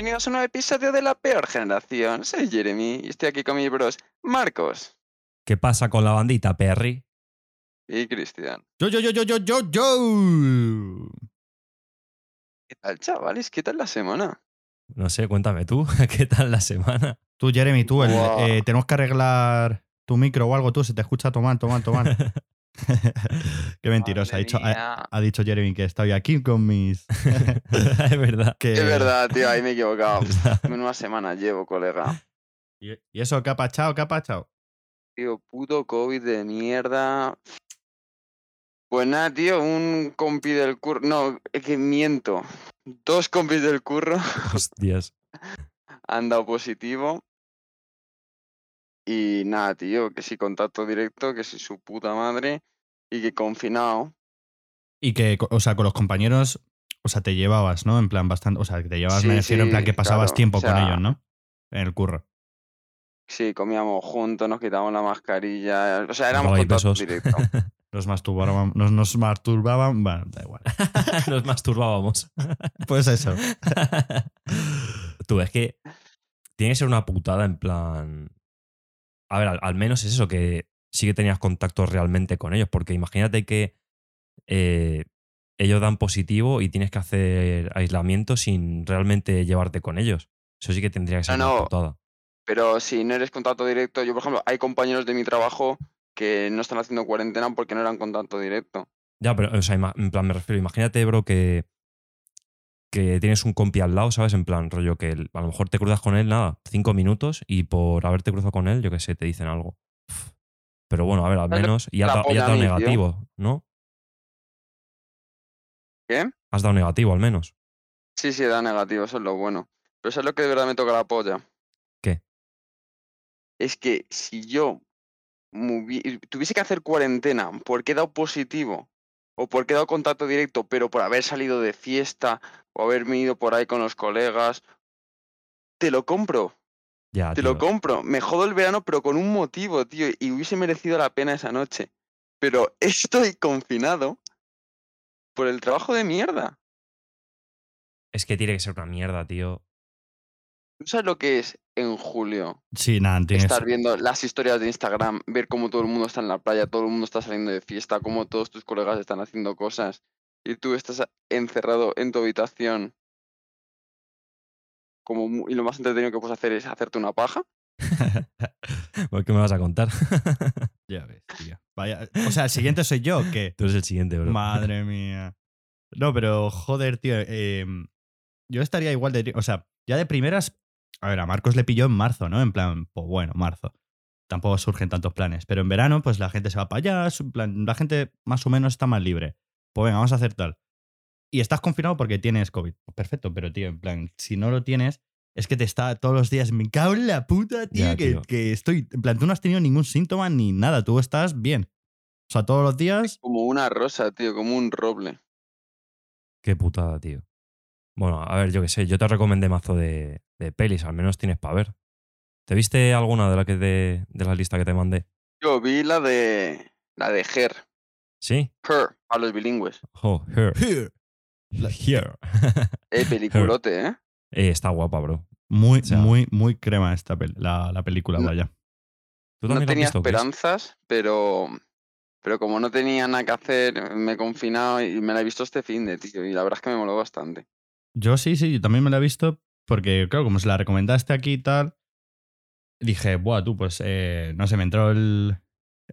bienvenidos a un nuevo episodio de La Peor Generación. Soy Jeremy y estoy aquí con mis bros Marcos ¿Qué pasa con la bandita, Perry? y Cristian. Yo, yo, yo, yo, yo, yo, yo. ¿Qué tal, chavales? ¿Qué tal la semana? No sé, cuéntame tú, ¿qué tal la semana? Tú, Jeremy, tú, el- eh, tenemos que arreglar tu micro o algo, tú, se te escucha tomar, tomar, tomar. Qué mentiroso, ha dicho, ha, dicho Jeremy que estoy aquí con mis... es verdad. que- Es verdad, tío, ahí me he equivocado. Una semana llevo, colega. ¿Y y eso qué ha pachado? ¿Qué ha pachado? Tío, puto COVID de mierda. Pues nada, tío, un compi del curro. No, es que miento. Dos compis del curro Hostias. han dado positivo. Y nada, tío, que sí, contacto directo, que sí, su puta madre. Y que confinado. Y que, o sea, con los compañeros, o sea, te llevabas, ¿no? En plan, bastante, o sea, que te llevabas, me Sí, refiero, en plan sí, que pasabas claro, tiempo o con ellos, ¿no? En el curro. Sí, comíamos juntos, nos quitábamos la mascarilla. O sea, éramos contacto directo. Nos masturbaban, nos, nos masturbaban, bueno, da igual. Nos masturbábamos. Pues eso. Tú, es que tiene que ser una putada en plan... A ver, al, al menos es eso, que sí que tenías contacto realmente con ellos, porque imagínate que eh, ellos dan positivo y tienes que hacer aislamiento sin realmente llevarte con ellos. Eso sí que tendría que ser No. Pero si no eres contacto directo, yo por ejemplo, hay compañeros de mi trabajo que no están haciendo cuarentena porque no eran contacto directo. Ya, pero, o sea, en plan, me refiero, imagínate, bro, que, que tienes un compi al lado, ¿sabes? En plan, rollo, que el- a lo mejor te cruzas con él, nada, cinco minutos y por haberte cruzado con él, yo qué sé, te dicen algo. Pero bueno, a ver, al ¿Sabes lo- menos, y has la dado- y has dado mí, tío? negativo, ¿no? ¿Qué? Has dado negativo, al menos. Sí, sí, da negativo, eso es lo bueno. Pero eso es lo que de verdad me toca la polla. ¿Qué? Es que si yo hubi- tuviese que hacer cuarentena porque he dado positivo o porque he dado contacto directo, pero por haber salido de fiesta o haberme ido por ahí con los colegas, te lo compro. Ya, Te tío. lo compro. Me jodo el verano, pero con un motivo, tío. Y hubiese merecido la pena esa noche. Pero estoy confinado por el trabajo de mierda. Es que tiene que ser una mierda, tío. ¿Tú sabes lo que es en julio? Sí, nada, tienes... Estar viendo las historias de Instagram, ver cómo todo el mundo está en la playa, todo el mundo está saliendo de fiesta, cómo todos tus colegas están haciendo cosas. Y tú estás encerrado en tu habitación. Como, y lo más entretenido que puedes hacer es hacerte una paja. ¿Por ¿Qué me vas a contar? Ya ves, tío. Vaya, o sea, el siguiente soy yo, que... Tú eres el siguiente, bro. Madre mía. No, pero joder, tío. eh, yo estaría igual de. O sea, ya de primeras. A ver, a Marcos le pilló en marzo, ¿no? En plan, pues bueno, marzo. Tampoco surgen tantos planes. Pero en verano, pues la gente se va para allá. su- en plan, la gente más o menos está más libre. Pues venga, vamos a hacer tal. Y estás confinado porque tienes COVID. Pues perfecto, pero tío, en plan, si no lo tienes, es que te está todos los días. Me cago en la puta, tío, Ya, que, tío. que estoy. En plan, tú no has tenido ningún síntoma ni nada. Tú estás bien. O sea, todos los días. Como una rosa, tío, como un roble. Qué putada, tío. Bueno, a ver, yo qué sé, yo te recomendé mazo de, de pelis, al menos tienes para ver. ¿Te viste alguna de, la que de, de la lista que te mandé? Yo vi la de. La de Her. ¿Sí? Her, a los bilingües. Oh, Her. Here. Eh, peliculote, ¿eh? Eh, está guapa, bro. Muy, O sea- muy, muy crema esta pel- la, la película, No- vaya. ¿Tú No tenía visto, Chris? esperanzas, pero. Pero como no tenía nada que hacer, me he confinado y me la he visto este fin de, tío. Y la verdad es que me moló bastante. Yo sí, sí, yo también me la he visto porque, claro, como se la recomendaste aquí y tal, dije, buah, tú, pues, eh, no sé, me entró el,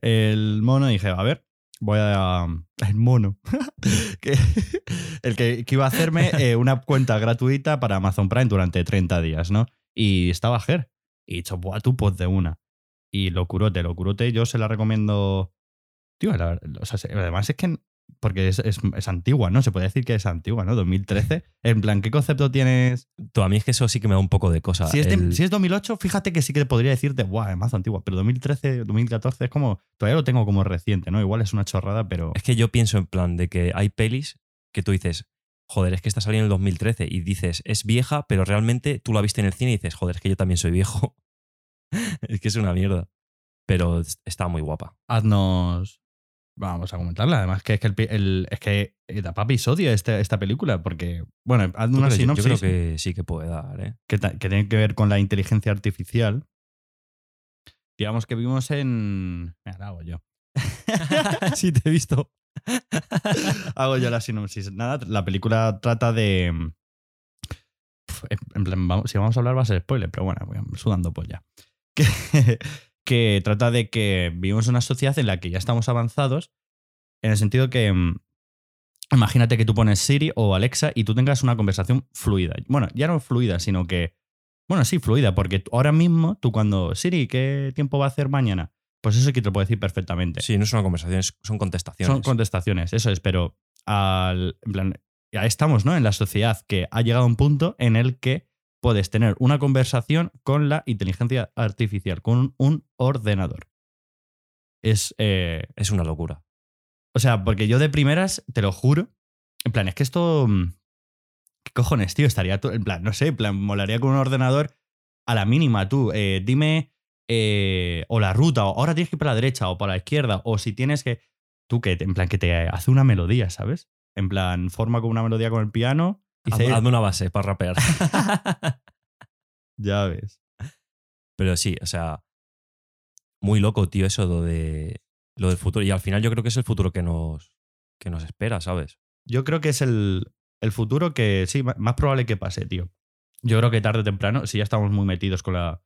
el mono y dije, a ver, voy a... El mono. que, el que, que iba a hacerme eh, una cuenta gratuita para Amazon Prime durante 30 días, ¿no? Y estaba Ger. Y he dicho, buah, tú, pues de una. Y locurote, locurote, yo se la recomiendo... Tío, la- o sea, se- además es que... Porque es, es- es antigua, ¿no? Se puede decir que es antigua, ¿no? 2013. En plan, ¿qué concepto tienes? Tú, a mí es que eso sí que me da un poco de cosa. Si es, de- El- si es 2008, fíjate que sí que podría decirte, guau, es más antigua. Pero 2013, 2014 es como. Todavía lo tengo como reciente, ¿no? Igual es una chorrada, pero. Es que yo pienso en plan de que hay pelis que tú dices, joder, es que está saliendo en el 2013 y dices, es vieja, pero realmente tú la viste en el cine y dices, joder, es que yo también soy viejo. es que es una mierda. Pero es- está muy guapa. Haznos. Vamos a comentarla. Además, que es que, el, el- es que da para episodio este- esta película, porque, bueno, Yo una sinopsis Yo creo que sí que puede dar, ¿eh? que, tiene que ver con la inteligencia artificial. Digamos que vimos en. Mira, la hago yo. sí, te he visto. Hago yo la sinopsis. Nada, la película trata de. Pf, En plan, vamos- si vamos a hablar va a ser spoiler, pero bueno, voy sudando polla. Que, que trata de que vivimos una sociedad en la que ya estamos avanzados, en el sentido que. mm, Imagínate que tú pones Siri o Alexa y tú tengas una conversación fluida. Bueno, ya no fluida, sino que. Bueno, sí, fluida, porque ahora mismo tú cuando. Siri, ¿qué tiempo va a hacer mañana? Pues eso que te lo puedo decir perfectamente. Sí, no es una conversación, es- son contestaciones. Son contestaciones, eso es, pero al, en plan, ya estamos ¿no? en la sociedad que ha llegado a un punto en el que puedes tener una conversación con la inteligencia artificial, con un, ordenador. Es, eh, Es una locura. o sea, porque yo de primeras, te lo juro, en plan, es que esto... mm, ¿Qué cojones, tío? Estaría tú, en plan, no sé, en plan, molaría con un ordenador a la mínima, tú, eh, dime, eh, o la ruta, o ahora tienes que ir para la derecha o para la izquierda, o si tienes que, tú, que, en plan, que te hace una melodía, ¿sabes? En plan, forma como una melodía con el piano. Dice, Hazme una base para rapear. ya ves. Pero sí, o sea, muy loco, tío, eso lo de lo del futuro. Y al final yo creo que es el futuro que nos, que nos espera, ¿sabes? Yo creo que es el, el futuro que sí, más probable que pase, tío. Yo creo que tarde o temprano, si ya estamos muy metidos con la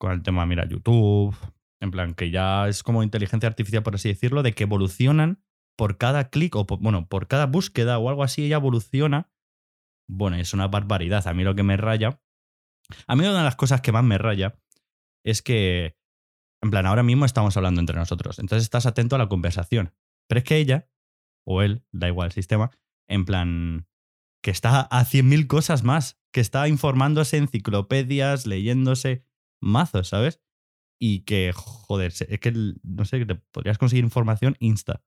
con el tema, mira, YouTube, en plan, que ya es como inteligencia artificial, por así decirlo, de que evolucionan por cada clic o, por- bueno, por cada búsqueda o algo así, ella evoluciona. Bueno, es una barbaridad. A mí lo que me raya. A mí una de las cosas que más me raya es que, en plan, ahora mismo estamos hablando entre nosotros. Entonces estás atento a la conversación. Pero es que ella, o él, da igual el sistema, en plan, que está a 100.000 cosas más, que está informándose enciclopedias, leyéndose mazos, ¿sabes? Y que, joder, es que, no sé, te podrías conseguir información insta.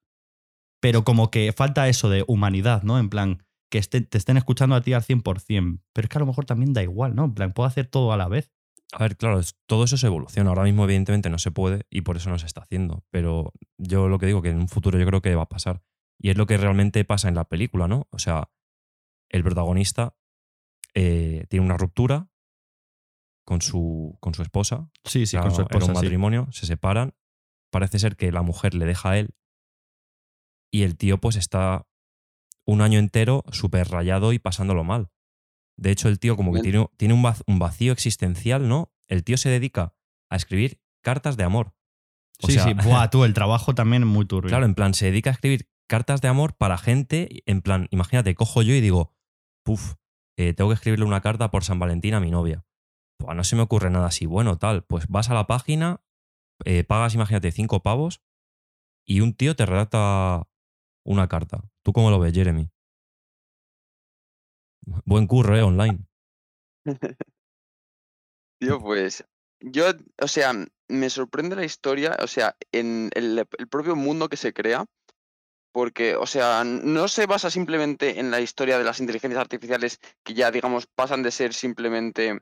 Pero como que falta eso de humanidad, ¿no? En plan, que te estén escuchando a ti al 100%. Pero es que a lo mejor también da igual, ¿no? En plan, puedo hacer todo a la vez. A ver, claro, todo eso se evoluciona. Ahora mismo, evidentemente, no se puede y por eso no se está haciendo. Pero yo lo que digo que en un futuro yo creo que va a pasar. Y es lo que realmente pasa en la película, ¿no? O sea, el protagonista eh, tiene una ruptura con su, con su esposa. Sí, sí, Era- con su era esposa. un sí. matrimonio, se separan. Parece ser que la mujer le deja a él y el tío pues está un año entero súper rayado y pasándolo mal. De hecho, el tío como que tiene, tiene un, vac- un vacío existencial, ¿no? El tío se dedica a escribir cartas de amor. O sí, sea, sí. Buah, tú, el trabajo también es muy turbio. Claro, en plan, se dedica a escribir cartas de amor para gente. En plan, imagínate, cojo yo y digo, puf, eh, tengo que escribirle una carta por San Valentín a mi novia. Pues no se me ocurre nada así. Bueno, tal, pues vas a la página, eh, pagas, imagínate, cinco pavos y un tío te redacta una carta. ¿Tú cómo lo ves, Jeremy? Buen curro, ¿eh? Online. Tío, pues yo, o sea, me sorprende la historia, o sea, en el, el propio mundo que se crea, porque, o sea, no se basa simplemente en la historia de las inteligencias artificiales que ya, digamos, pasan de ser simplemente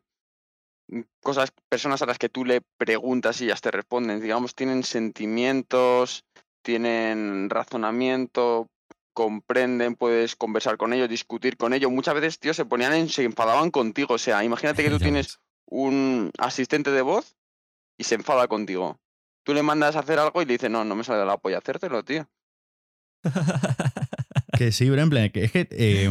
cosas, personas a las que tú le preguntas y ellas te responden, digamos, tienen sentimientos, tienen razonamiento, comprenden, puedes conversar con ellos, discutir con ellos. Muchas veces, tío, se ponían en, se enfadaban contigo, o sea, imagínate que tú tienes un asistente de voz y se enfada contigo. Tú le mandas a hacer algo y le dices, no, no me sale de la polla hacértelo, tío. Que sí, pero en plan, que es que eh,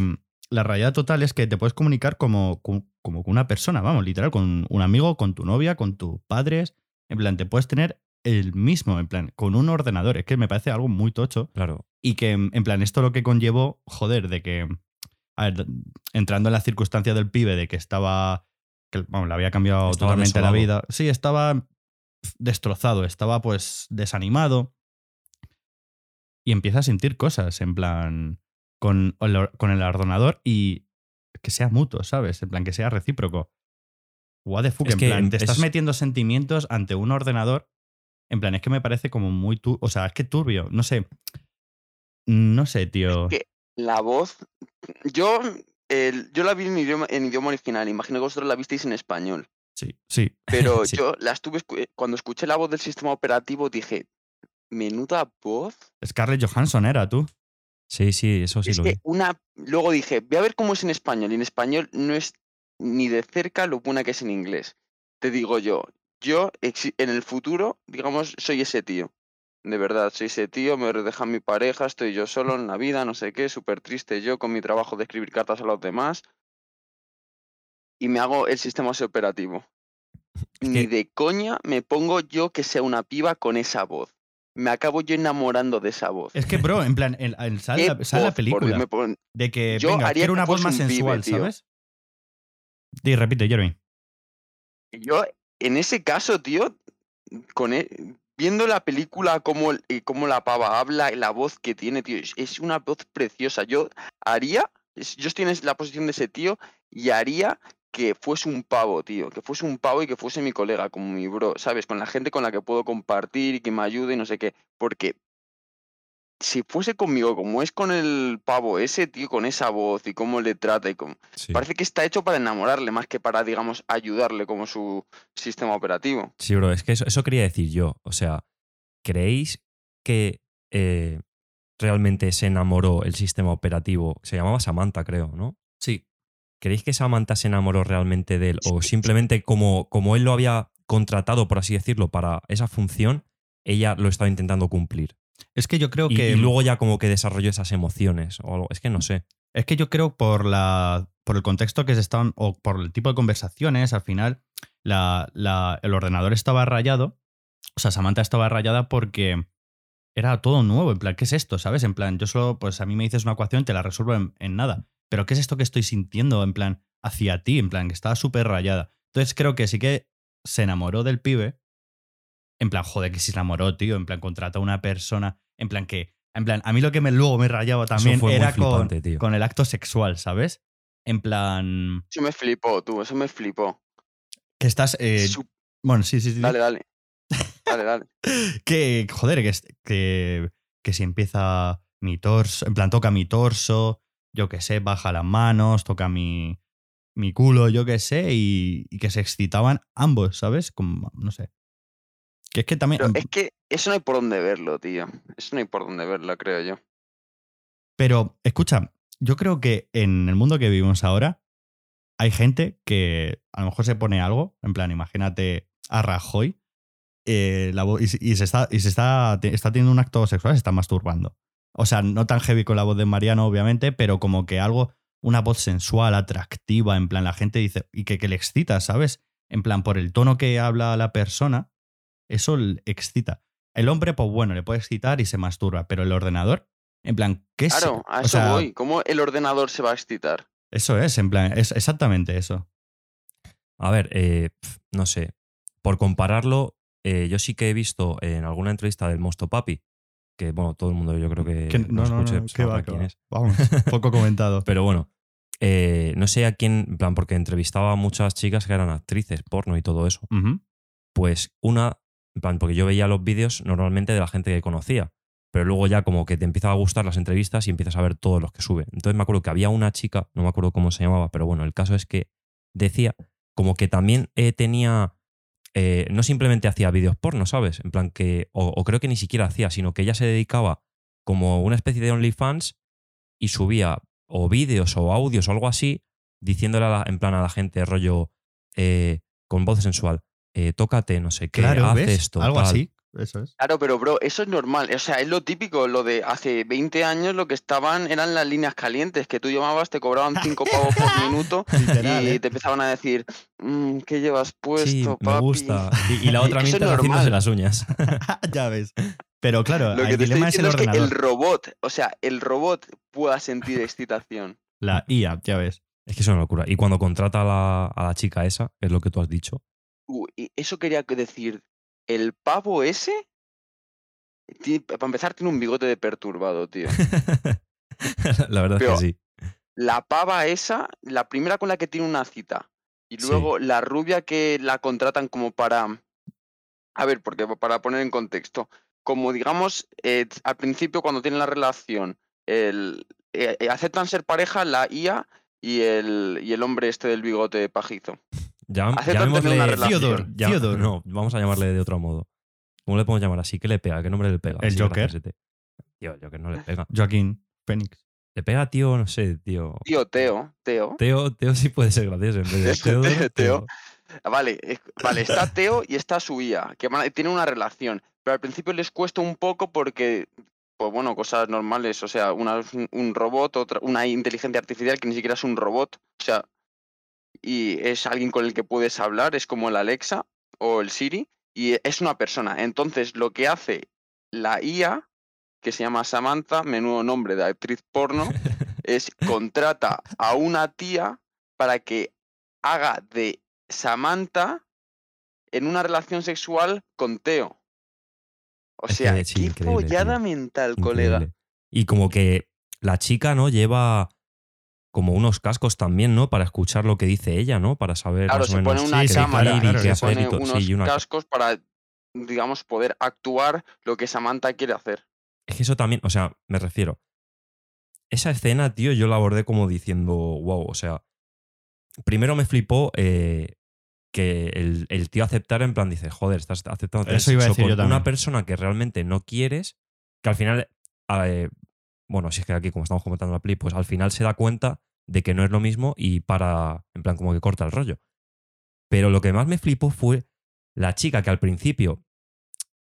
la rayada total es que te puedes comunicar como, como, como con una persona, vamos, literal, con un amigo, con tu novia, con tus padres. En plan, te puedes tener el mismo, en plan, con un ordenador. Es que me parece algo muy tocho. Claro. Y que, en plan, esto lo que conllevó, joder, de que, a ver, entrando en la circunstancia del pibe de que estaba, que, vamos, le había cambiado Estaba totalmente la vida. Sí, estaba destrozado, estaba pues desanimado. Y empieza a sentir cosas, en plan, con con el ordenador y que sea mutuo, ¿sabes? En plan, que sea recíproco. What the fuck, Es en plan, te es- estás metiendo sentimientos ante un ordenador. En plan, es que me parece como muy tu O sea, es que turbio. No sé. No sé, tío. que la voz, yo, yo la vi en idioma, en idioma original, imagino que vosotros la visteis en español, Sí, sí. pero Sí. yo la estuve, cuando escuché la voz del sistema operativo dije, menuda voz. Scarlett Johansson era tú. Sí, sí, eso sí es lo que vi. una. Luego dije, voy a ver cómo es en español. Y en español no es ni de cerca lo buena que es en inglés. Te digo yo, yo en el futuro, digamos, soy ese tío. De verdad, soy ese tío, me deja mi pareja, estoy yo solo en la vida, no sé qué, súper triste yo con mi trabajo de escribir cartas a los demás. Y me hago el sistema operativo. Ni de coña me pongo yo que sea una piba con esa voz. Me acabo yo enamorando de esa voz. Es que, bro, en plan, en, en- sale, ¿Qué la, sale voz? Película me pon- de que, yo venga, haría quiero una voz más un sensual. ¿sabes? Di, repite, Jeremy. Yo, en ese caso, tío, e- viendo la película, eh, cómo la pava habla, la voz que tiene, tío, es, es una voz preciosa. Yo haría, yo estoy en la posición de ese tío y haría que fuese un pavo, tío, que fuese un pavo y que fuese mi colega, como mi bro, ¿sabes? Con la gente con la que puedo compartir y que me ayude y no sé qué. Porque si fuese conmigo, como es con el pavo ese, tío, con esa voz y cómo le trata y cómo... Sí. Parece que está hecho para enamorarle más que para, digamos, ayudarle como su sistema operativo. Sí, bro, es que eso, eso quería decir yo. O sea, ¿creéis que eh, realmente se enamoró el sistema operativo? Se llamaba Samantha, creo, ¿no? Sí. ¿Creéis que Samantha se enamoró realmente de él? ¿O simplemente como, como él lo había contratado, por así decirlo, para esa función, ella lo estaba intentando cumplir? Es que yo creo Y, que. y luego ya como que desarrolló esas emociones o algo. Es que no sé. Es que yo creo por la. por el contexto que se estaban. o por el tipo de conversaciones, al final, la, la- el ordenador estaba rayado. O sea, Samantha estaba rayada porque era todo nuevo. En plan, ¿qué es esto? ¿Sabes? En plan, yo solo, pues a mí me dices una ecuación y te la resuelvo en, en nada. Pero ¿qué es esto que estoy sintiendo? En plan, hacia ti, en plan, que estaba súper rayada. Entonces creo que sí que se enamoró del pibe. En plan, joder, que se enamoró, tío. En plan, contrata a una persona. En plan, que. En plan, a mí lo que me, luego me rayaba también era con, tío. con el acto sexual, ¿sabes? En plan. Eso me flipó, tú, eso me flipó. Que estás. eh, bueno, sí, sí, sí. Dale, dale. Dale, dale. Que, joder, que, que, que si empieza mi torso. En plan, toca mi torso. Yo qué sé, baja las manos, toca mi, mi culo, yo qué sé. Y, y que se excitaban ambos, ¿sabes? Como, no sé. Que es que también. Pero es que eso no hay por dónde verlo, tío. Eso no hay por dónde verlo, creo yo. Pero, escucha, yo creo que en el mundo que vivimos ahora hay gente que a lo mejor se pone algo, en plan, imagínate a Rajoy eh, la y, se- y se, está, y se está, está teniendo un acto sexual, se está masturbando. O sea, no tan heavy con la voz de Mariano, obviamente, pero como que algo, una voz sensual, atractiva, en plan, la gente dice, y que, que le excita, ¿sabes? En plan, por el tono que habla la persona, eso le excita. El hombre, pues bueno, le puede excitar y se masturba, pero el ordenador, en plan, ¿qué es? Claro, a o eso sea, voy. ¿Cómo el ordenador se va a excitar? Eso es, en plan, es exactamente eso. A ver, eh, no sé. Por compararlo, eh, yo sí que he visto en alguna entrevista del Mosto Papi, que bueno, todo el mundo yo creo que, Que- lo escuche, sabrá quién es. Vamos, poco comentado. Pero bueno, eh, no sé a quién, en plan, porque entrevistaba a muchas chicas que eran actrices, porno y todo eso. Pues una, en plan, porque yo veía los vídeos normalmente de la gente que conocía, pero luego ya como que te empiezan a gustar las entrevistas y empiezas a ver todos los que sube. Entonces me acuerdo que había una chica, no me acuerdo cómo se llamaba, pero bueno, el caso es que decía como que también eh, tenía, eh, no simplemente hacía vídeos porno, ¿sabes? En plan que, o, creo que ni siquiera hacía, sino que ella se dedicaba como una especie de OnlyFans y subía o vídeos o audios o algo así, diciéndole en plan a la gente, rollo, eh, con voz sensual, eh, tócate, no sé qué, Claro, haz ¿ves? esto. Algo tal. así. Eso es. Claro, pero bro, eso es normal. O sea, es lo típico. Lo de hace 20 años lo que estaban eran las líneas calientes, que tú llamabas, te cobraban 5 pavos por minuto Literal, y ¿eh? te empezaban a decir, "Mm, ¿qué llevas puesto, Sí, me papi?". gusta. Y, y la otra mientras haciéndose las uñas. ya ves. Pero claro, Lo que el te estoy dilema es el es que el robot, o sea, el robot pueda sentir excitación. La IA, ya ves. Es que es una locura. Y cuando contrata a la, a la chica esa, que es lo que tú has dicho, Uh, eso quería que decir, el pavo ese, ti- para empezar, tiene un bigote de perturbado, tío. la verdad Pero- es que sí. La pava esa, la primera con la que tiene una cita. Y Sí. luego la rubia que la contratan como para... A ver, porque para poner en contexto, como digamos, eh, al principio cuando tienen la relación, el, eh, eh, aceptan ser pareja la IA y el, y el hombre este del bigote pajizo. Una llamémosle-. Theodore, ya- Theodore. No, vamos a llamarle de otro modo. ¿Cómo le podemos llamar así? ¿Qué le pega? ¿Qué nombre le pega? El Así Joker. Tío, el Joker no le pega. Joaquín Phoenix. Le pega, tío, no sé, tío. Tío, Teo, Teo. Teo, Teo sí puede ser gracioso en vez de Teodoro, Teo. Teo. Ah, Vale, vale, está Teo y está su IA, que tienen una relación, pero al principio les cuesta un poco porque, pues bueno, cosas normales, o sea, una un robot, otra, una inteligencia artificial que ni siquiera es un robot, o sea, y es alguien con el que puedes hablar, es como el Alexa o el Siri, y es una persona. Entonces, lo que hace la IA, que se llama Samantha, menudo nombre de actriz porno, es contrata a una tía para que haga de Samantha en una relación sexual con Teo. O sea, sí, qué tío. mental, colega. Y como que la chica, ¿no? Lleva como unos cascos también, ¿no? Para escuchar lo que dice ella, ¿no? Para saber Claro, más o se pone menos una Sí, cámara claro, y claro, se se hacer y pone todo. unos Sí, y una- cascos para, digamos, poder actuar lo que Samantha quiere hacer. Es que eso también, o sea, me refiero. Esa escena, tío, yo la abordé como diciendo, wow, o sea, primero me flipó eh, que el, el tío aceptara en plan, dice, joder, estás aceptando Eso iba a decir yo una persona que realmente no quieres, que al final, eh, bueno, si es que aquí como estamos comentando la peli, pues al final se da cuenta de que no es lo mismo y para, en plan, como que corta el rollo. Pero lo que más me flipó fue la chica que al principio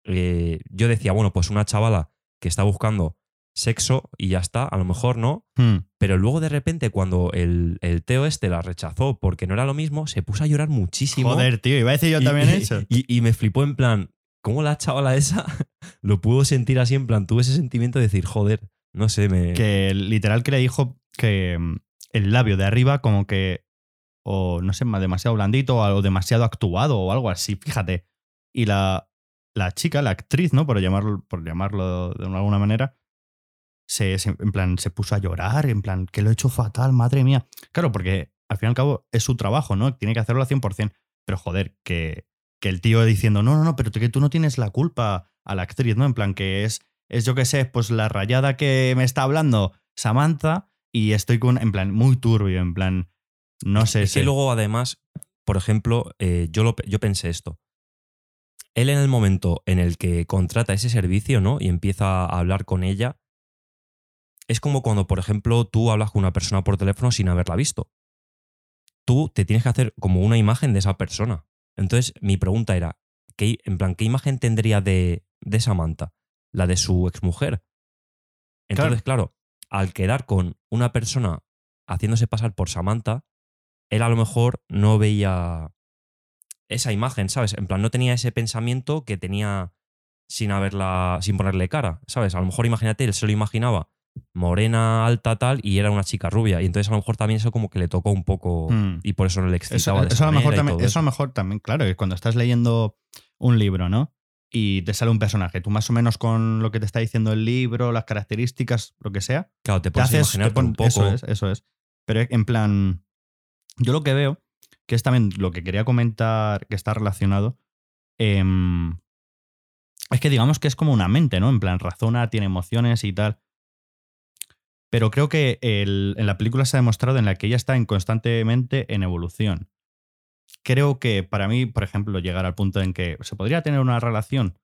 eh, yo decía, bueno, pues una chavala que está buscando sexo y ya está, a lo mejor no, Hmm. pero luego de repente cuando el, el Teo este la rechazó porque no era lo mismo, se puso a llorar muchísimo. Joder, tío, iba a decir yo y, también y- eso. Y, y me flipó en plan, ¿cómo la chavala esa lo pudo sentir así? En plan, tuve ese sentimiento de decir, joder, no sé, me... Que literal que le dijo que mm, el labio de arriba como que o no sé, ma- demasiado blandito o demasiado actuado o algo así, fíjate. Y la, la chica, la actriz, ¿no? Por llamarlo, por llamarlo de alguna manera, se, se- en plan, se puso a llorar, en plan, que lo he hecho fatal, madre mía. Claro, porque al fin y al cabo es su trabajo, ¿no? Tiene que hacerlo al 100%. Pero joder, que, que el tío diciendo, no, no, no, pero que tú no tienes la culpa a la actriz, ¿no? En plan, que es, es yo qué sé, pues la rayada que me está hablando Samantha y estoy con, en plan, muy turbio, en plan, no sé. Es que luego, además, por ejemplo, eh, yo, lo, yo pensé esto. Él en el momento en el que contrata ese servicio, ¿no? Y empieza a hablar con ella, es como cuando, por ejemplo, tú hablas con una persona por teléfono sin haberla visto. Tú te tienes que hacer como una imagen de esa persona. Entonces, mi pregunta era, ¿qué, en plan, ¿qué imagen tendría de, de Samantha? La de su exmujer. Entonces, claro, al quedar con una persona haciéndose pasar por Samantha, él a lo mejor no veía esa imagen, ¿sabes? En plan, no tenía ese pensamiento que tenía sin haberla, sin ponerle cara, ¿sabes? A lo mejor imagínate, él se lo imaginaba morena, alta, tal, y era una chica rubia. Y entonces a lo mejor también eso como que le tocó un poco Hmm. y por eso no le Eso, excitaba de eso a lo mejor también, eso a lo mejor también, claro, que cuando estás leyendo un libro, ¿no? Y te sale un personaje, tú más o menos con lo que te está diciendo el libro, las características, lo que sea, Claro, te te puedes haces. imaginar te pon- un poco. Eso es, eso es. Pero en plan. Yo lo que veo, que es también lo que quería comentar, que está relacionado, em, es que digamos que es como una mente, ¿no? En plan, razona, tiene emociones y tal. Pero creo que el- en la película se ha demostrado en la que ella está en constantemente en evolución. Creo que para mí, por ejemplo, llegar al punto en que se podría tener una relación,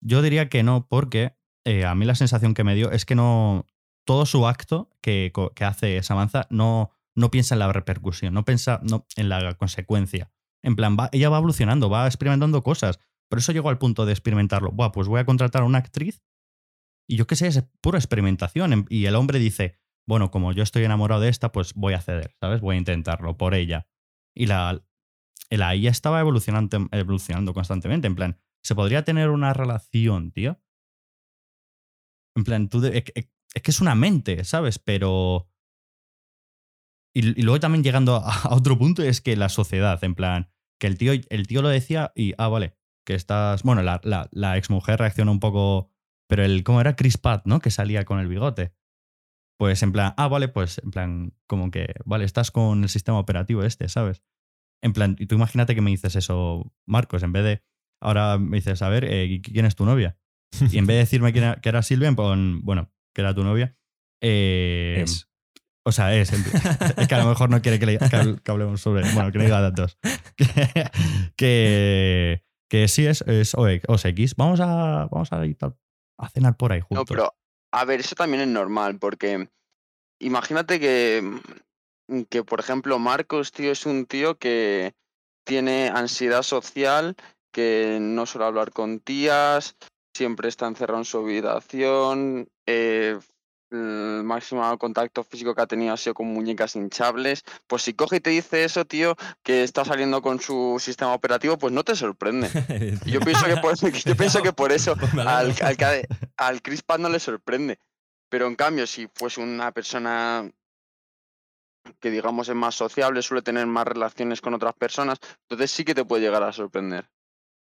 yo diría que no, porque eh, a mí la sensación que me dio es que no. Todo su acto que, que hace Samantha no, no piensa en la repercusión, no piensa no, en la consecuencia. En plan, ella va evolucionando, va experimentando cosas. Por eso llegó al punto de experimentarlo. Buah, pues voy a contratar a una actriz y yo qué sé, es pura experimentación. Y el hombre dice, bueno, como yo estoy enamorado de esta, pues voy a ceder, ¿sabes? Voy a intentarlo por ella. Y la, la IA estaba evolucionando, constantemente. En plan, ¿se podría tener una relación, tío? En plan, tú de- es, que- es una mente, ¿sabes? Pero... Y, luego también llegando a, otro punto es que la sociedad, en plan, que el tío, el tío lo decía y, ah, vale, que estás... Bueno, la, la, la exmujer reacciona un poco... Pero el, ¿cómo era? Chris Pratt, ¿no? Que salía con el bigote. Pues en plan, ah, vale, pues en plan, como que, vale, estás con el sistema operativo este, ¿sabes? En plan, y tú imagínate que me dices eso, Marcos, en vez de, ahora me dices, a ver, eh, ¿y ¿quién es tu novia? Y en vez de decirme quién era- que era Silvia, pon, bueno, que era tu novia. eh, Es. O sea, es. Es que a lo mejor no quiere que, le- que hable- que hablemos sobre. Bueno, que no diga datos. Que, que, Que sí es, es OX, X. Vamos a, vamos a ir a cenar por ahí juntos. No, pero a ver, eso también es normal, porque imagínate que, que, por ejemplo, Marcos, tío, es un tío que tiene ansiedad social, que no suele hablar con tías, siempre está encerrado en su habitación, eh, el máximo contacto físico que ha tenido ha sido con muñecas hinchables. Pues si coge y te dice eso, tío, que está saliendo con su sistema operativo, pues no te sorprende. Yo pienso que por, yo pienso que por eso Pues al, al, al Chris Pratt no le sorprende. Pero en cambio, si fuese una persona que digamos es más sociable, suele tener más relaciones con otras personas, entonces sí que te puede llegar a sorprender.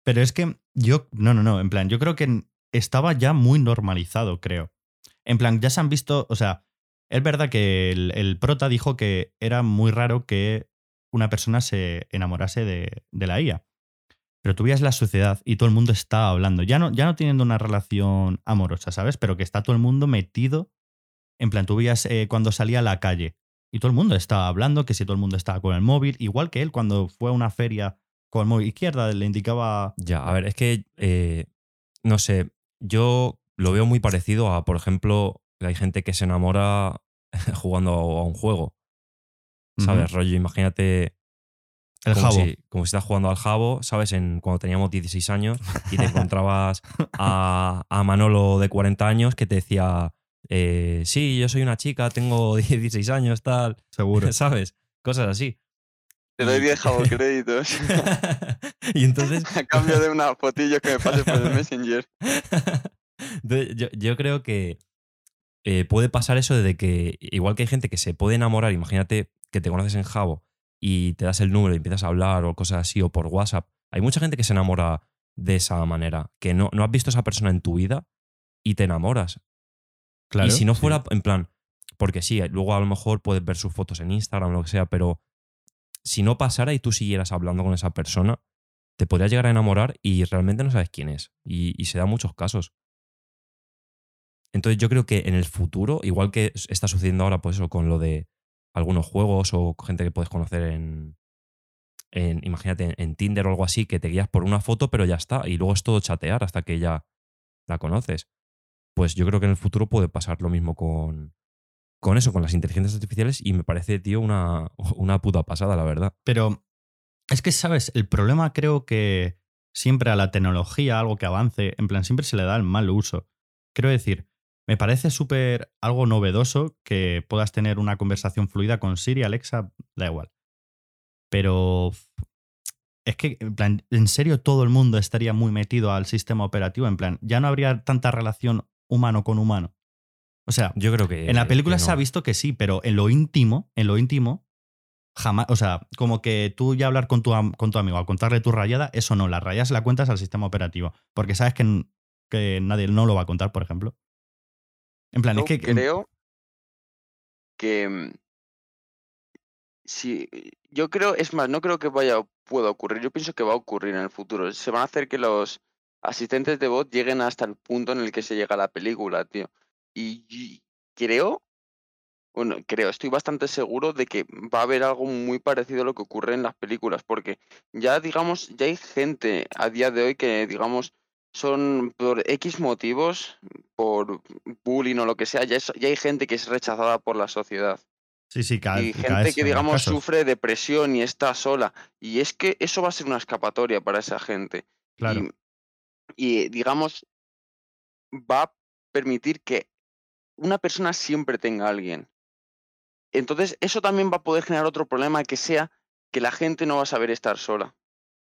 Pero es que yo, no, no, no, en plan, yo creo que estaba ya muy normalizado, creo. En plan, ya se han visto, o sea, es verdad que el, prota dijo que era muy raro que una persona se enamorase de, de la IA. Pero tú veías la sociedad y todo el mundo está hablando, ya no, ya no teniendo una relación amorosa, ¿sabes? Pero que está todo el mundo metido. En plan, tú veías eh, cuando salía a la calle y todo el mundo estaba hablando, que si todo el mundo estaba con el móvil, igual que él cuando fue a una feria con el móvil izquierda, le indicaba Ya, a ver, es que, eh, no sé, yo lo veo muy parecido a, por ejemplo, hay gente que se enamora jugando a un juego. ¿Sabes? Rollo, imagínate el como, jabo. Si, como si estás jugando al jabo, ¿sabes? En, cuando teníamos 16 años y te encontrabas a, a Manolo de 40 años que te decía, eh, sí, yo soy una chica, tengo 16 años, tal, Seguro. ¿sabes? Cosas así. Te doy 10 créditos y entonces a cambio de una fotillo que me pases por el Messenger. Entonces, yo, yo creo que eh, puede pasar eso de que, igual que hay gente que se puede enamorar, imagínate que te conoces en Jabo y te das el número y empiezas a hablar o cosas así, o por WhatsApp. Hay mucha gente que se enamora de esa manera, que no, no has visto a esa persona en tu vida y te enamoras. Claro, y si no sí. fuera, en plan, porque sí, luego a lo mejor puedes ver sus fotos en Instagram o lo que sea, pero si no pasara y tú siguieras hablando con esa persona, te podrías llegar a enamorar y realmente no sabes quién es. Y, y se da muchos casos. Entonces yo creo que en el futuro, igual que está sucediendo ahora, pues eso, con lo de algunos juegos o gente que puedes conocer en, en imagínate, en, en Tinder o algo así, que te guías por una foto, pero ya está. Y luego es todo chatear hasta que ya la conoces. Pues yo creo que en el futuro puede pasar lo mismo con, con eso, con las inteligencias artificiales, y me parece, tío, una, una puta pasada, la verdad. Pero es que, ¿sabes? El problema creo que siempre a la tecnología, algo que avance, en plan, siempre se le da el mal uso. Quiero decir, me parece súper algo novedoso que puedas tener una conversación fluida con Siri, Alexa, da igual. Pero es que, en plan, en serio todo el mundo estaría muy metido al sistema operativo, en plan, ya no habría tanta relación humano con humano. O sea, Yo creo que. en la película se ha visto que sí, pero en lo íntimo, en lo íntimo, jamás, o sea, como que tú ya hablar con tu, am- con tu amigo, a contarle tu rayada, eso no, las rayas la cuentas al sistema operativo, porque sabes que, que nadie no lo va a contar, por ejemplo. En plan, Yo es que creo que mm, si yo creo, es más, no creo que vaya pueda ocurrir. Yo pienso que va a ocurrir en el futuro. Se van a hacer que los asistentes de voz lleguen hasta el punto en el que se llega la película, tío. Y, creo, bueno, creo, estoy bastante seguro de que va a haber algo muy parecido a lo que ocurre en las películas, porque ya digamos, ya hay gente a día de hoy que digamos son por X motivos, por bullying o lo que sea, ya, es- ya hay gente que es rechazada por la sociedad. sí, sí, cada, Y cada gente vez que, digamos, sufre depresión y está sola. Y es que eso va a ser una escapatoria para esa gente. Claro. Y, y, digamos, va a permitir que una persona siempre tenga a alguien. Entonces, eso también va a poder generar otro problema que sea que la gente no va a saber estar sola.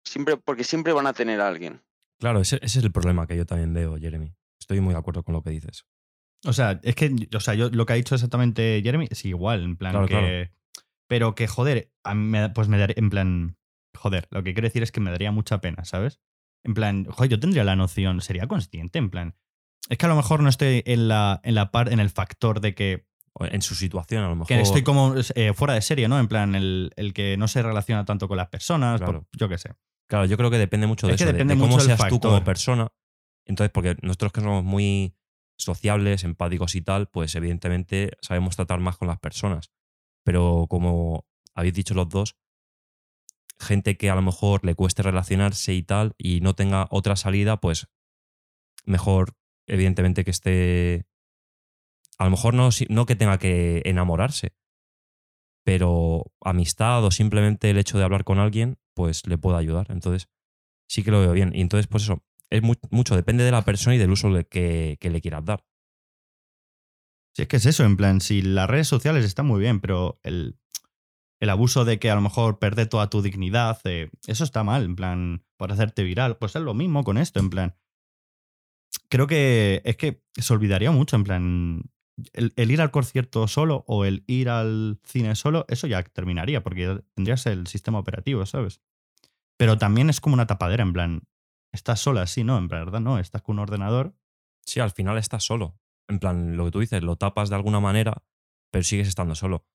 Siempre, porque siempre van a tener a alguien. Claro, ese, ese es el problema que yo también veo, Jeremy. Estoy muy de acuerdo con lo que dices. O sea, es que, o sea, yo lo que ha dicho exactamente Jeremy es igual, en plan Claro, que. claro. Pero que, joder, a mí me da- pues me daría, en plan. Joder, lo que quiero decir es que me daría mucha pena, ¿sabes? En plan, joder, yo tendría la noción, sería consciente, en plan. Es que a lo mejor no estoy en la, en la par, en el factor de que, En su situación, a lo mejor. que estoy como eh, fuera de serie, ¿no? En plan, el, el que no se relaciona tanto con las personas, por- Claro. yo qué sé. Claro, yo creo que depende mucho de Es que eso, de- depende de, cómo mucho del seas tú como persona. Entonces, porque nosotros que somos muy sociables, empáticos y tal, pues evidentemente sabemos tratar más con las personas. Pero como habéis dicho los dos, gente que a lo mejor le cueste relacionarse y tal y no tenga otra salida, pues mejor, evidentemente, que esté. A lo mejor no, si- no que tenga que enamorarse, pero amistad o simplemente el hecho de hablar con alguien, pues le puede ayudar. Entonces, sí que lo veo bien. Y entonces, pues eso, es mu- mucho, depende de la persona y del uso que, que le quieras dar. Sí, es que es eso, en plan, si las redes sociales están muy bien, pero el, el abuso de que a lo mejor perder toda tu dignidad, eh, eso está mal, en plan, por hacerte viral. Pues es lo mismo con esto, en plan. Creo que es que se olvidaría mucho, en plan, el, ir al concierto solo o el ir al cine solo, eso ya terminaría, porque tendrías el sistema operativo, ¿sabes? Pero también es como una tapadera, en plan, estás sola, sí, ¿no? En verdad, no, estás con un ordenador. Sí, al final estás solo. En plan, lo que tú dices, lo tapas de alguna manera, pero sigues estando solo.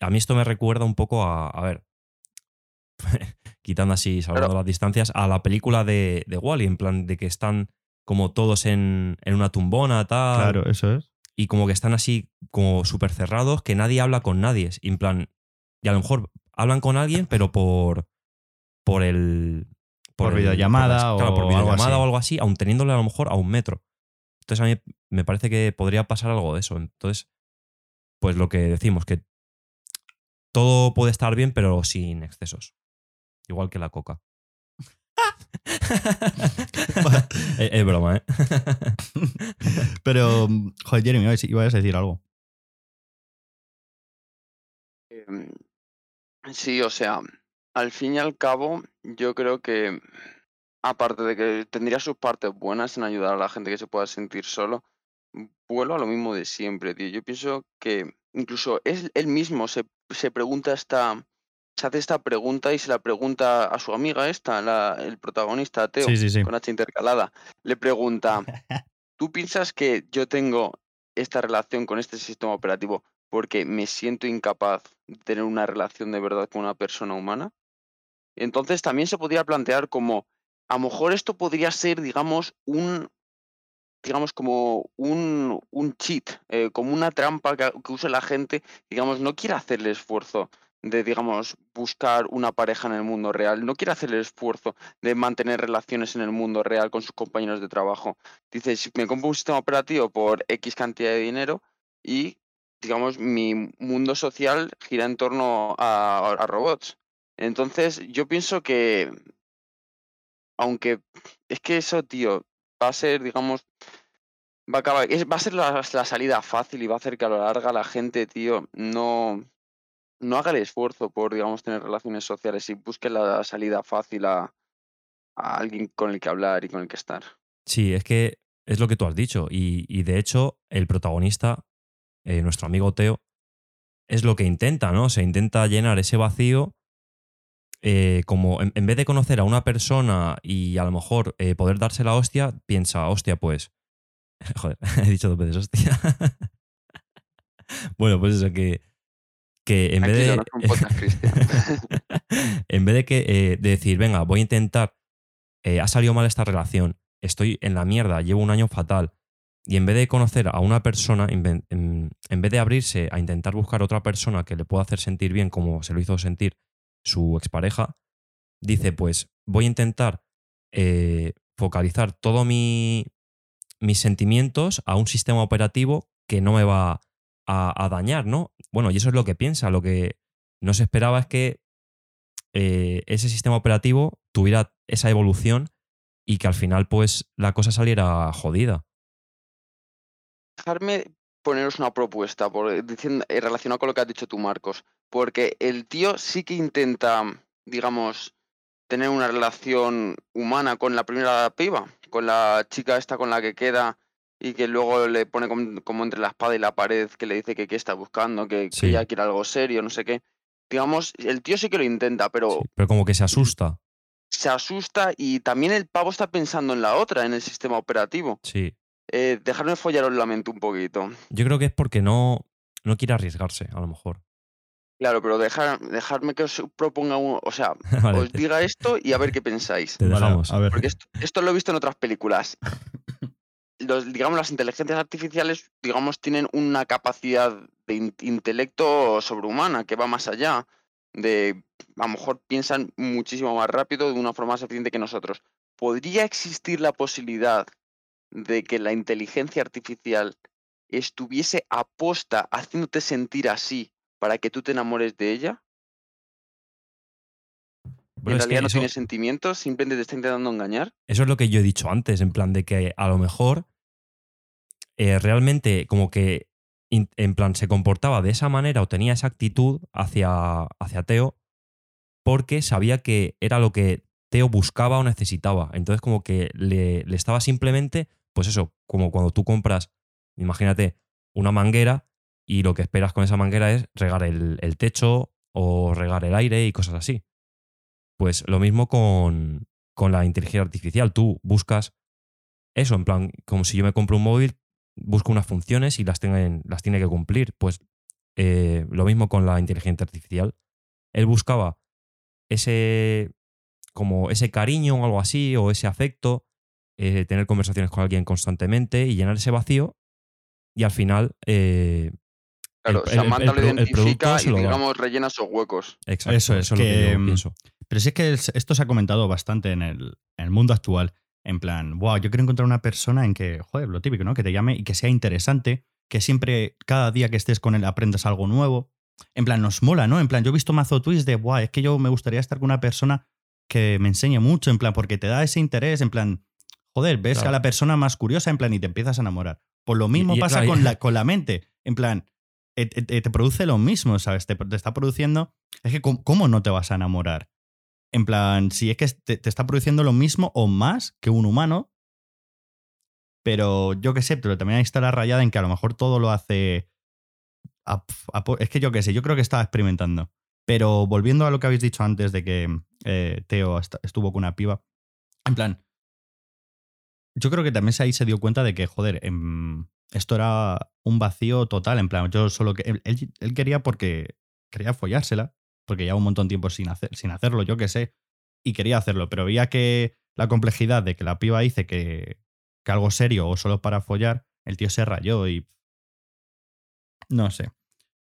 A mí esto me recuerda un poco a, a ver, quitando así, salvando las distancias, a la película de, de Wally, en plan de que están como todos en, en una tumbona, tal, Claro, eso es. y como que están así como súper cerrados, que nadie habla con nadie. Y en plan, y a lo mejor hablan con alguien, pero por, por el... Por el- videollamada por claro, por o algo videollamada así. o algo así, aun teniéndole a lo mejor a un metro. Entonces a mí me parece que podría pasar algo de eso. Entonces, pues lo que decimos, que todo puede estar bien, pero sin excesos. Igual que la coca. es, es broma, ¿eh? Pero, joder, Jeremy, ibas- a decir algo. Em, Sí, o sea, al fin y al cabo, yo creo que, aparte de que tendría sus partes buenas en ayudar a la gente que se pueda sentir solo, vuelvo a lo mismo de siempre, tío. Yo pienso que incluso es él mismo se, se pregunta esta, se hace esta pregunta y se la pregunta a su amiga esta, la- el protagonista, Teo, Sí, sí, sí. con H intercalada. Le pregunta, ¿tú piensas que yo tengo esta relación con este sistema operativo porque me siento incapaz de tener una relación de verdad con una persona humana? Entonces también se podría plantear como, a lo mejor esto podría ser, digamos, un, digamos, como un, un cheat, eh, como una trampa que, que usa la gente, digamos, no quiere hacer el esfuerzo de, digamos, buscar una pareja en el mundo real, no quiere hacer el esfuerzo de mantener relaciones en el mundo real con sus compañeros de trabajo. Dice, me compro un sistema operativo por X cantidad de dinero y, digamos, mi mundo social gira en torno a robots. Entonces, yo pienso que, aunque es que eso, tío, va a ser, digamos, va a acabar, es- va a ser la, la salida fácil y va a hacer que a lo larga la gente, tío, no, no haga el esfuerzo por, digamos, tener relaciones sociales y busque la salida fácil a, alguien con el que hablar y con el que estar. Sí, es que es lo que tú has dicho. Y, y de hecho, el protagonista, eh, nuestro amigo Teo, es lo que intenta, ¿no? Se intenta llenar ese vacío. eh, como en, en vez de conocer a una persona y a lo mejor eh, poder darse la hostia, piensa, hostia, pues. Joder, he dicho dos veces hostia. bueno, pues eso, que. Que en vez de. en vez de que eh, de decir, venga, voy a intentar, eh, ha salido mal esta relación, estoy en la mierda, llevo un año fatal, y en vez de conocer a una persona, en, ve- en- en vez de abrirse a intentar buscar otra persona que le pueda hacer sentir bien como se lo hizo sentir su expareja, dice, pues voy a intentar eh, focalizar todos mi, mis sentimientos a un sistema operativo que no me va a, dañar, ¿no? Bueno, y eso es lo que piensa, lo que no se esperaba es que eh, ese sistema operativo tuviera esa evolución y que al final pues la cosa saliera jodida. Dejarme poneros una propuesta por, diciendo, eh, relacionado con lo que has dicho tú, Marcos. Porque el tío sí que intenta, digamos, tener una relación humana con la primera piba, con la chica esta con la que queda y que luego le pone com- como, entre la espada y la pared, que le dice que qué está buscando, que, que Sí. ya quiere algo serio, no sé qué. Digamos, el tío sí que lo intenta, pero Sí, pero como que se asusta. se asusta y también el pavo está pensando en la otra, en el sistema operativo. Sí. Eh, dejarme follaros la mente un poquito. Yo creo que es porque no, no quiere arriesgarse, a lo mejor. Claro, pero dejar, dejarme que os proponga un, o sea, Vale, os diga esto y a ver qué pensáis. te Vale, dejamos. a ver. Porque esto, esto lo he visto en otras películas. Los, digamos, las inteligencias artificiales, digamos, tienen una capacidad de in- intelecto sobrehumana que va más allá. de a lo mejor piensan muchísimo más rápido, de una forma más eficiente que nosotros. ¿Podría existir la posibilidad de que la inteligencia artificial estuviese aposta haciéndote sentir así para que tú te enamores de ella? En realidad no eso- tiene sentimientos, simplemente te está intentando engañar. Eso es lo que yo he dicho antes, en plan de que a lo mejor eh, realmente como que in- en plan se comportaba de esa manera o tenía esa actitud hacia, hacia Teo porque sabía que era lo que Teo buscaba o necesitaba. Entonces como que le, le estaba simplemente, pues eso, como cuando tú compras, imagínate, una manguera y lo que esperas con esa manguera es regar el, techo o regar el aire y cosas así. Pues lo mismo con, con la inteligencia artificial. Tú buscas eso, en plan, como si yo me compro un móvil, busco unas funciones y las, tenga- las tiene que cumplir. Pues eh, lo mismo con la inteligencia artificial. Él buscaba ese, como ese cariño o algo así, o ese afecto, eh, tener conversaciones con alguien constantemente y llenar ese vacío. Y al final, eh, Claro, el- Samantha el lo el identifica producto se y lo digamos rellena esos huecos. exacto, Eso es, lo que yo mm, pienso. Pero sí es que es- esto se ha comentado bastante en el, en el mundo actual. En plan, wow, yo quiero encontrar una persona en que, joder, lo típico, ¿no? Que te llame y que sea interesante, que siempre, cada día que estés con él, aprendas algo nuevo. En plan, nos mola, ¿no? En plan, yo he visto mazo tweets de, wow, es que yo me gustaría estar con una persona que me enseñe mucho, en plan, porque te da ese interés, en plan, joder, ves Claro. a la persona más curiosa, en plan, y te empiezas a enamorar. Pues lo mismo y- pasa claro, y- con, la, con la mente. En plan, eh, eh, eh, te produce lo mismo, ¿sabes? Te, está produciendo. Es que, ¿cómo, no te vas a enamorar? En plan, si es que te, está produciendo lo mismo o más que un humano. Pero yo qué sé, pero también ahí está la rayada en que a lo mejor todo lo hace. es que yo qué sé, yo creo que estaba experimentando. Pero volviendo a lo que habéis dicho antes de que eh, Teo est- estuvo con una piba. En plan, yo creo que también ahí se dio cuenta de que, joder, em, esto era un vacío total. En plan, yo solo que. Él, él- quería porque quería follársela, porque lleva un montón de tiempo sin, hacer, sin hacerlo, yo qué sé, y quería hacerlo, pero veía que la complejidad de que la piba dice que, que algo serio o solo para follar, el tío se rayó y. No sé.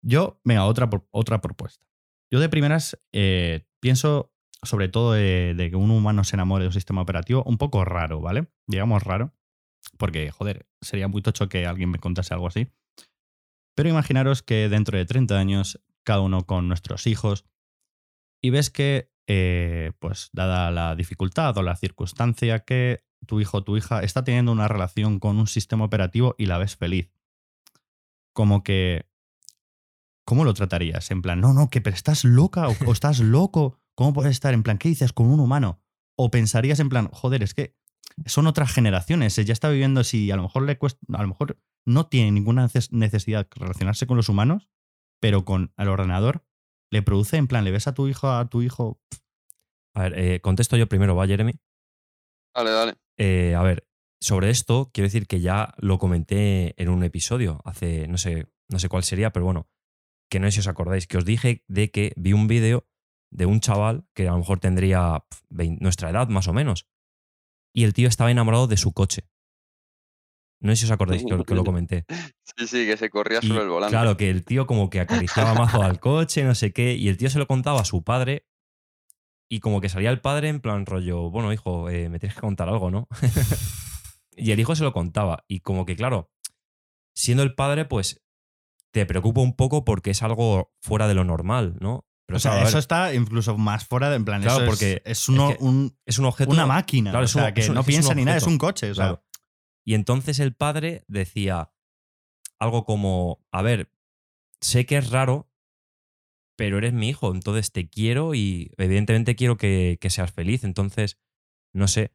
Yo, venga, otra, otra propuesta. Yo de primeras eh, pienso sobre todo de, de que un humano se enamore de un sistema operativo un poco raro, ¿vale? Digamos raro, porque, joder, sería muy tocho que alguien me contase algo así. Pero imaginaros que dentro de 30 años, cada uno con nuestros hijos, y ves que, eh, pues, dada la dificultad o la circunstancia, que tu hijo o tu hija está teniendo una relación con un sistema operativo y la ves feliz. Como que. ¿Cómo lo tratarías? En plan, no, no, que pero estás loca o, o estás loco. ¿Cómo puedes estar en plan, qué dices con un humano? O pensarías en plan, joder, es que son otras generaciones, ya está viviendo si a lo mejor le cuesta, a lo mejor no tiene ninguna neces- necesidad de relacionarse con los humanos, pero con el ordenador le produce en plan, le ves a tu hijo, a tu hijo, A ver, eh, contesto yo primero, ¿va, Jeremy? Dale, dale. Eh, a ver, sobre esto quiero decir que ya lo comenté en un episodio, hace, no sé, no sé cuál sería, pero bueno, que no sé si os acordáis, que os dije de que vi un vídeo de un chaval que a lo mejor tendría nuestra edad más o menos, y el tío estaba enamorado de su coche. No sé si os acordáis que, que lo comenté. Sí, sí, que se corría Y, sobre el volante. Claro, que el tío como que acariciaba mazo al coche, no sé qué, y el tío se lo contaba a su padre y como que salía el padre en plan rollo, bueno, hijo, eh, me tienes que contar algo, ¿no? y el hijo se lo contaba y como que, claro, siendo el padre, pues te preocupa un poco porque es algo fuera de lo normal, ¿no? Pero o sea, claro, eso está incluso más fuera de en plan, Claro, eso porque es, uno- es que un- es un objeto... una máquina, claro, o un- sea, que no piensa ni nada, es un coche, o sea, Claro. Y entonces el padre decía algo como, a ver, sé que es raro, pero eres mi hijo, entonces te quiero y evidentemente quiero que, que seas feliz. Entonces, no sé,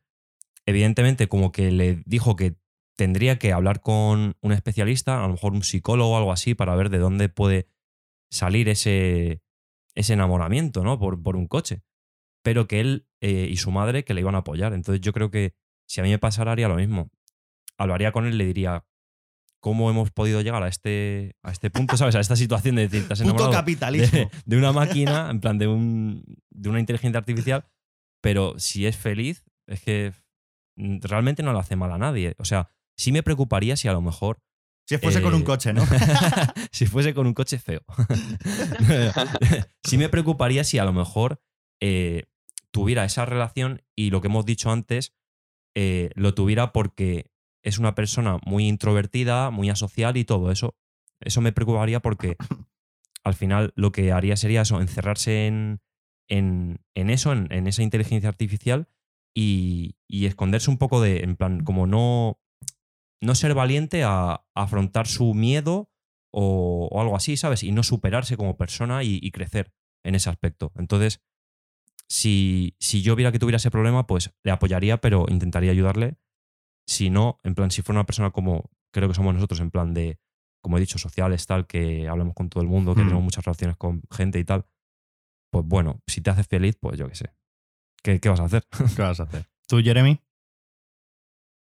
evidentemente como que le dijo que tendría que hablar con un especialista, a lo mejor un psicólogo o algo así, para ver de dónde puede salir ese, ese enamoramiento, ¿no? Por, por un coche. Pero que él eh, y su madre que le iban a apoyar. Entonces yo creo que si a mí me pasara haría lo mismo. Hablaría con él y le diría, ¿cómo hemos podido llegar a este, a este punto, ¿sabes? A esta situación de decir, puto enamorado capitalismo. de, de una máquina, en plan de, un, de una inteligencia artificial, pero si es feliz, es que realmente no le hace mal a nadie. O sea, sí me preocuparía si a lo mejor Si fuese con un Eh, coche, ¿no? si fuese con un coche feo. sí me preocuparía si a lo mejor eh, tuviera esa relación y lo que hemos dicho antes, eh, lo tuviera porque es una persona muy introvertida, muy asocial y todo eso. Eso me preocuparía porque al final lo que haría sería eso, encerrarse en, en, en eso, en, en esa inteligencia artificial y, y esconderse un poco de, en plan, como no, no ser valiente a, a afrontar su miedo o, o algo así, ¿sabes? Y no superarse como persona y, y crecer en ese aspecto. Entonces, si, si yo viera que tuviera ese problema, pues le apoyaría, pero intentaría ayudarle. Si no, en plan, si fuera una persona como creo que somos nosotros, en plan de, como he dicho, sociales, tal, que hablamos con todo el mundo, que Hmm. tenemos muchas relaciones con gente y tal, pues bueno, si te haces feliz, pues yo qué sé. ¿Qué, qué vas a hacer? ¿Qué vas a hacer? ¿Tú, Jeremy?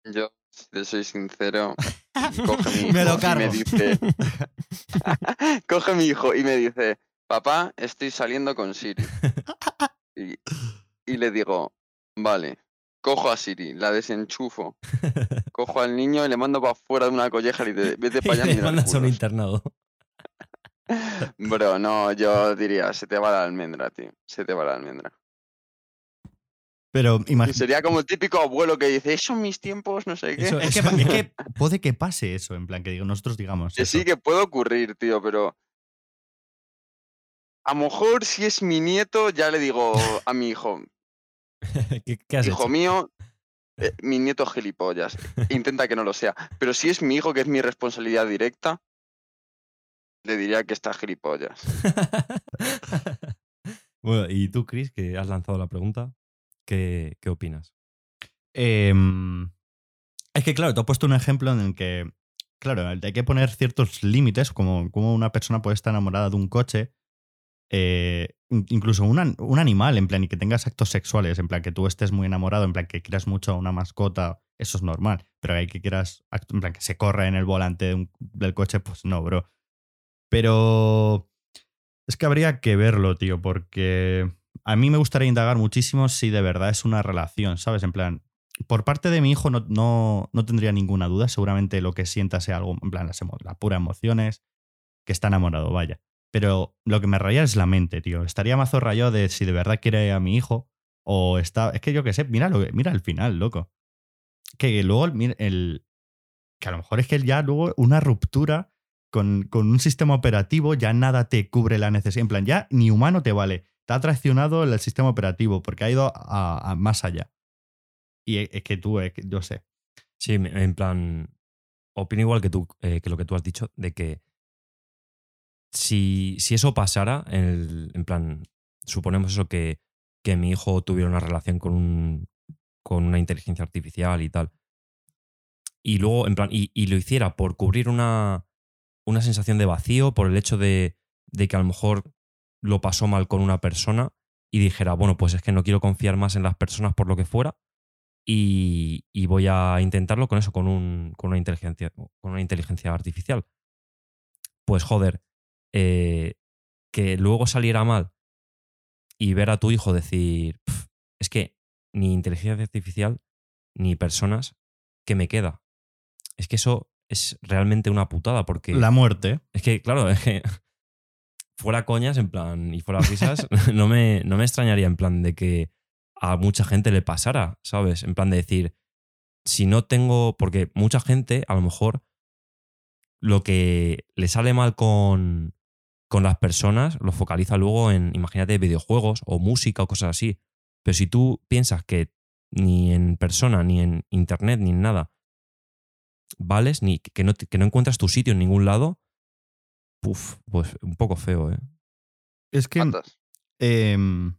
Yo, si te soy sincero, coge mi hijo Me lo y me dice, coge mi hijo y me dice, papá, estoy saliendo con Siri. Y, y le digo, vale, cojo a Siri, la desenchufo, cojo al niño y le mando para afuera de una colleja y le vete para allá. y le mira mandas a un culos". internado. Bro, no, yo diría, se te va la almendra, tío, se te va la almendra. Pero imagínate. sería como el típico abuelo que dice, eso en mis tiempos, no sé qué. Eso- Es que, es que puede que pase eso, en plan, que digo, nosotros digamos. Que eso. sí, que puede ocurrir, tío, pero. A lo mejor si es mi nieto, ya le digo a mi hijo, ¿Qué, qué has hijo hecho? mío, eh, mi nieto es gilipollas. Intenta que no lo sea. Pero si es mi hijo, que es mi responsabilidad directa, le diría que está gilipollas. bueno, y tú, Chris, que has lanzado la pregunta, ¿qué, opinas? Em, es que, claro, te he puesto un ejemplo en el que, claro, hay que poner ciertos límites, como, como una persona puede estar enamorada de un coche, eh, in- incluso un, un animal, en plan, y que tengas actos sexuales, en plan, que tú estés muy enamorado, en plan, que quieras mucho a una mascota, eso es normal, pero hay que quieras, en plan, que se corra en el volante del coche, pues no, bro. Pero es que habría que verlo, tío, porque a mí me gustaría indagar muchísimo si de verdad es una relación, ¿sabes? En plan, por parte de mi hijo no, no, no tendría ninguna duda. Seguramente lo que sienta sea algo, en plan, las emo- la pura emociones, que está enamorado, vaya. Pero lo que me raya es la mente, tío. Estaría mazo rayado de si de verdad quiere a mi hijo o está. Es que yo qué sé, mira, lo, mira el final, loco. Que luego el, el- Que a lo mejor es que ya luego una ruptura con, con un sistema operativo ya nada te cubre la necesidad. En plan, ya ni humano te vale. Te ha traicionado el sistema operativo porque ha ido más allá. Y es es que tú, yo sé. Sí, en plan, opino igual que tú, eh, que lo que tú has dicho, de que si, si eso pasara, en, el- en plan, suponemos eso que, que mi hijo tuviera una relación con, un, con una inteligencia artificial y tal, y luego, en plan, y, y lo hiciera por cubrir una, una sensación de vacío, por el hecho de, de que a lo mejor lo pasó mal con una persona y dijera, bueno, pues es que no quiero confiar más en las personas por lo que fuera, y, y voy a intentarlo con eso, con, un, con, una, inteligencia, con una inteligencia artificial. Pues joder, eh, que luego saliera mal y ver a tu hijo decir, "Pf, es que ni inteligencia artificial ni personas, ¿qué me queda? Es que eso es realmente una putada porque... La muerte. Es que, claro, es que fuera coñas, en plan, y fuera risas, no me, no me extrañaría en plan de que a mucha gente le pasara, ¿sabes? En plan de decir, si no tengo, porque mucha gente a lo mejor lo que le sale mal con, con las personas lo focaliza luego en, imagínate, videojuegos o música o cosas así. Pero si tú piensas que ni en persona, ni en internet, ni en nada, vales, ni que no, que no encuentras tu sitio en ningún lado, puf, pues un poco feo, ¿eh? Es que em,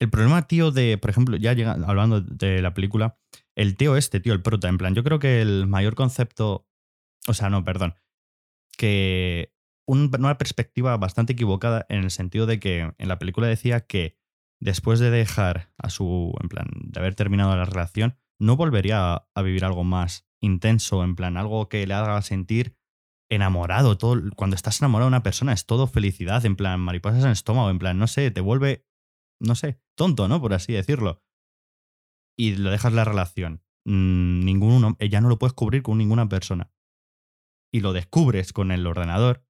el problema, tío, de, por ejemplo, ya llega, hablando de la película, el tío este, tío, el prota, en plan, yo creo que el mayor concepto, o sea, no, perdón, que un- una perspectiva bastante equivocada en el sentido de que en la película decía que después de dejar a su, en plan, de haber terminado la relación, no volvería a, a vivir algo más intenso, en plan, algo que le haga sentir enamorado. Todo, cuando estás enamorado de una persona es todo felicidad, en plan, mariposas en el estómago, en plan, no sé, te vuelve, no sé, tonto, ¿no? Por así decirlo. Y lo dejas la relación. Mm, ninguno, ya no lo puedes cubrir con ninguna persona. y lo descubres con el ordenador,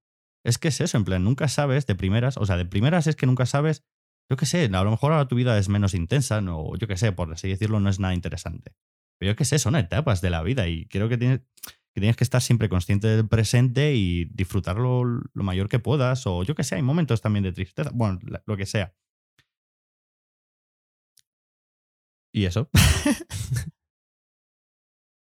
es que es eso, en plan, nunca sabes de primeras, o sea, de primeras es que nunca sabes, yo qué sé, a lo mejor ahora tu vida es menos intensa, no, yo qué sé, por así decirlo, no es nada interesante. Pero yo qué sé, son etapas de la vida y creo que tienes tienes que estar siempre consciente del presente y disfrutarlo lo mayor que puedas, o yo qué sé, hay momentos también de tristeza, bueno, lo que sea. Y eso.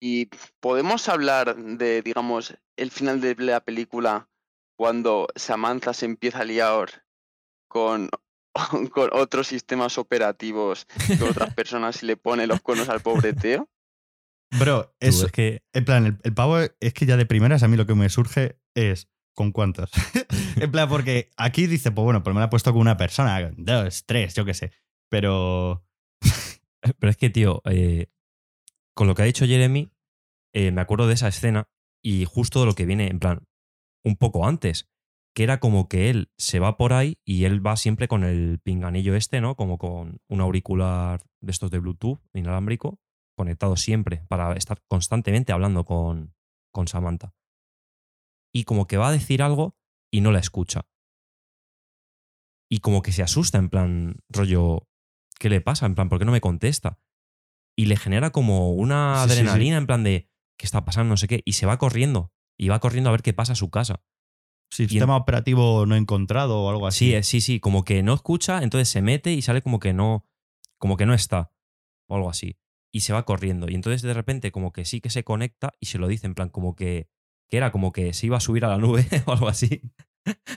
Y podemos hablar de, digamos, el final de la película cuando Samantha se empieza a liar con, con otros sistemas operativos, con otras personas y le pone los cuernos al pobre Teo. Bro, Tú, es, es que En plan, el, el pavo es que ya de primeras a mí lo que me surge es ¿con cuántos? en plan, porque aquí dice, pues bueno, pues me la he puesto con una persona, dos, tres, yo qué sé. Pero. Pero es que, tío, eh, con lo que ha dicho Jeremy, eh, me acuerdo de esa escena y justo de lo que viene, en plan, un poco antes, que era como que él se va por ahí y él va siempre con el pinganillo este, ¿no? Como con un auricular de estos de Bluetooth inalámbrico, conectado siempre para estar constantemente hablando con, con Samantha. Y como que va a decir algo y no la escucha. Y como que se asusta, en plan, rollo, ¿qué le pasa? En plan, ¿por qué no me contesta? Y le genera como una Sí, sí, sí. adrenalina en plan de, ¿qué está pasando? No sé qué. Y se va corriendo. Y va corriendo a ver qué pasa a su casa. Sistema operativo no encontrado o algo así. Sí, eh, sí, sí. Como que no escucha, entonces se mete y sale como que no, como que no está. O algo así. Y se va corriendo. Y entonces de repente como que sí que se conecta y se lo dice en plan como que, que era como que se iba a subir a la nube o algo así.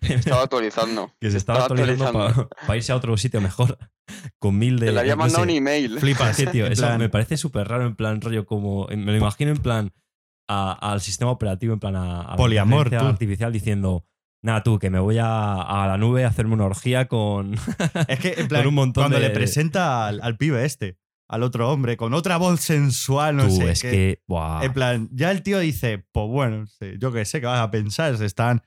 Estaba actualizando. que se estaba actualizando para irse a otro sitio mejor. Con mil de... Te le había no mandado sé. un email. Flipas, Es que, tío, eso plan, me parece súper raro, en plan rollo como. Me lo imagino en plan a- al sistema operativo, en plan a, a la Poliamor, tú. artificial diciendo. Nada, tú, que me voy a, a la nube a hacerme una orgía con. Es que, en plan, un montón cuando de- le presenta al, al pibe este, al otro hombre, con otra voz sensual, no tú, sé. es que. En plan, ya el tío dice, pues bueno, yo qué sé, ¿qué vas a pensar? Están,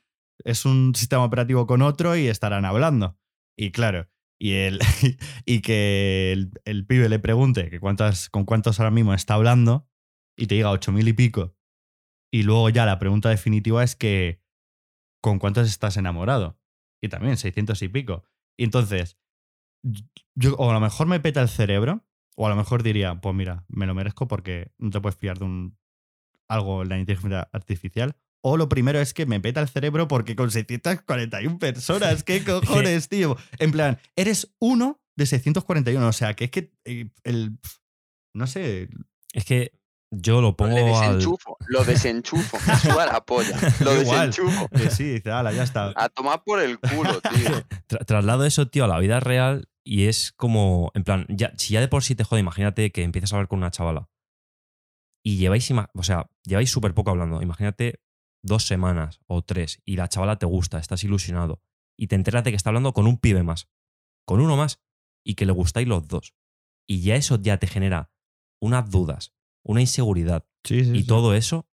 es un sistema operativo con otro y estarán hablando. Y claro, y, el, y que el, el pibe le pregunte que cuántas, con cuántos ahora mismo está hablando y te diga ocho mil y pico. Y luego ya la pregunta definitiva es que con cuántos estás enamorado. Y también 600 y pico. Y entonces, yo, o a lo mejor me peta el cerebro, o a lo mejor diría, pues mira, me lo merezco porque no te puedes fiar de un algo en la inteligencia artificial. O lo primero es que me peta el cerebro porque con 641 personas, ¿qué cojones, tío? En plan, eres uno de 641, o sea, que es que eh, el... No sé, Es que yo lo pongo al. desenchufo, lo desenchufo. Me suda la polla. Lo Igual. desenchufo. que sí, dice, ala, ya está. A tomar por el culo, tío. Tra- traslado eso, tío, a la vida real y es como, en plan, ya, si ya de por sí te jode, imagínate que empiezas a hablar con una chavala y lleváis, o sea, lleváis súper poco hablando. Imagínate dos semanas o tres y la chavala te gusta, estás ilusionado y te enteras de que está hablando con un pibe más, con uno más y que le gustáis los dos. Y ya eso ya te genera unas dudas, una inseguridad Sí, sí, y sí. todo eso,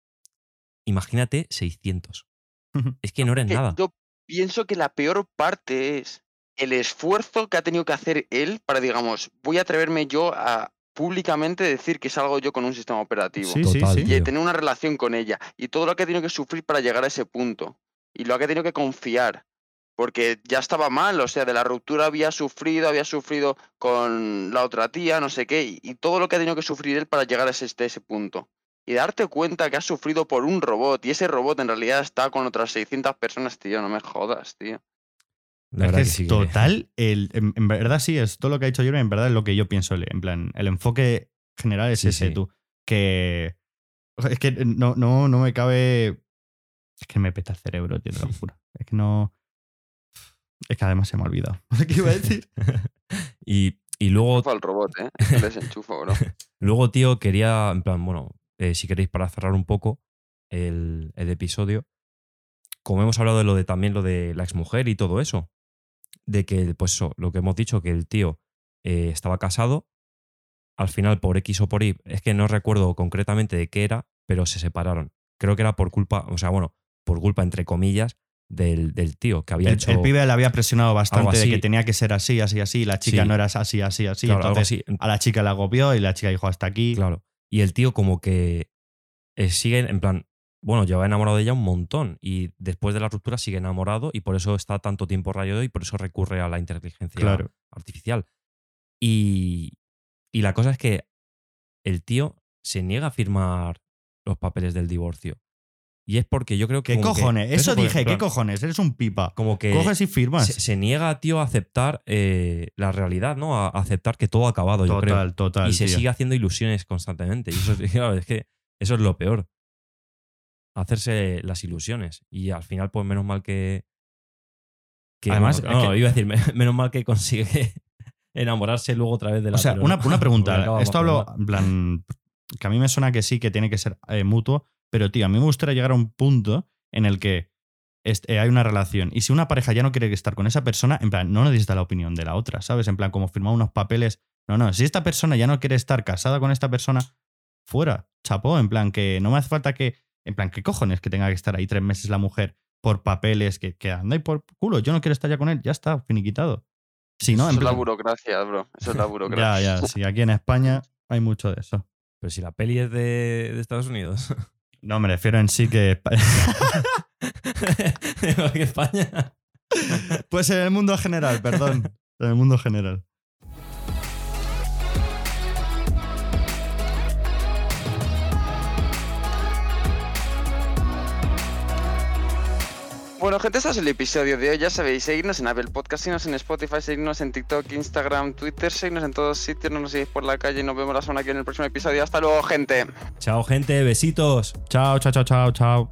imagínate 600. Es que no eres Que nada. Yo pienso que la peor parte es el esfuerzo que ha tenido que hacer él para, digamos, voy a atreverme yo a públicamente decir que salgo yo con un sistema operativo. Sí, Total, sí. y tío. tener una relación con ella. Y todo lo que ha tenido que sufrir para llegar a ese punto. Y lo que ha tenido que confiar. Porque ya estaba mal, o sea, de la ruptura había sufrido, había sufrido con la otra tía, no sé qué, y, y todo lo que ha tenido que sufrir él para llegar a ese, este- ese punto. Y darte cuenta que has sufrido por un robot, y ese robot en realidad está con otras 600 personas, tío, no me jodas, tío. La es verdad que que es que- total, el, en, en verdad sí, es todo lo que ha dicho Jeremy, en verdad es lo que yo pienso. En plan, el enfoque general es Sí, ese, sí. tú. Que. Es que no, no, no me cabe. Es que me peta el cerebro, tío, te lo juro. Es que no. Es que además se me ha olvidado. ¿Qué iba a decir? y, y luego Enchufa el robot, ¿eh? Es que desenchufo, bro. Luego, tío, quería, en plan, bueno, eh, si queréis para cerrar un poco el, el episodio, como hemos hablado de lo de también lo de la exmujer y todo eso, de que, pues eso, lo que hemos dicho, que el tío eh, estaba casado, al final por X o por Y, es que no recuerdo concretamente de qué era, pero se separaron. Creo que era por culpa, o sea, bueno, por culpa, entre comillas, del, del tío, que había El, hecho... el pibe le había presionado bastante de que tenía que ser así, así, así. Y la chica Sí. no era así, así, así. claro, entonces así. a la chica la agobió y la chica dijo hasta aquí. Claro. Y el tío como que eh, sigue, en plan, bueno, lleva enamorado de ella un montón y después de la ruptura sigue enamorado y por eso está tanto tiempo rayado y por eso recurre a la inteligencia Claro. artificial. Y, y la cosa es que el tío se niega a firmar los papeles del divorcio. Y es porque yo creo que... ¿Qué que- cojones? Eso dije, ¿qué cojones? Eres un pipa. Como que Coges y firmas. se, se niega, tío, a aceptar eh, la realidad, ¿no? A, aceptar que todo ha acabado, yo creo. total, total. y se tío. sigue haciendo ilusiones constantemente. Y eso, es- claro, es que eso es lo peor. Hacerse las ilusiones. Y al final, pues menos mal que. que Además, no, que- iba a decir, me- menos mal que consigue enamorarse luego otra vez de la O sea, una, una pregunta. Esto hablo, en plan, que a mí me suena que sí, que tiene que ser eh, mutuo, pero tío, a mí me gustaría llegar a un punto en el que eh, hay una relación y si una pareja ya no quiere estar con esa persona, en plan, no necesita la opinión de la otra, ¿sabes? En plan, como firmar unos papeles. No, no, si esta persona ya no quiere estar casada con esta persona, fuera, chapó, en plan, que no me hace falta que, en plan, ¿qué cojones que tenga que estar ahí tres meses la mujer por papeles, que, que anda y por culo, yo no quiero estar ya con él, ya está, finiquitado. Si no, Eso en es la plan, burocracia, bro. Eso es la ya, burocracia. ya, sí, aquí en España hay mucho de eso. Pero si la peli es de, de Estados Unidos. No, me refiero en sí que. España. pues en el mundo general, perdón. En el mundo general. Bueno, gente, este es el episodio de hoy. Ya sabéis, seguidnos en Apple Podcast, seguidnos en Spotify, seguidnos en TikTok, Instagram, Twitter, seguidnos en todos sitios. No nos seguís por la calle y nos vemos la semana que viene en el próximo episodio. Hasta luego, gente. Chao, gente. Besitos. Chao, chao, chao, chao, chao.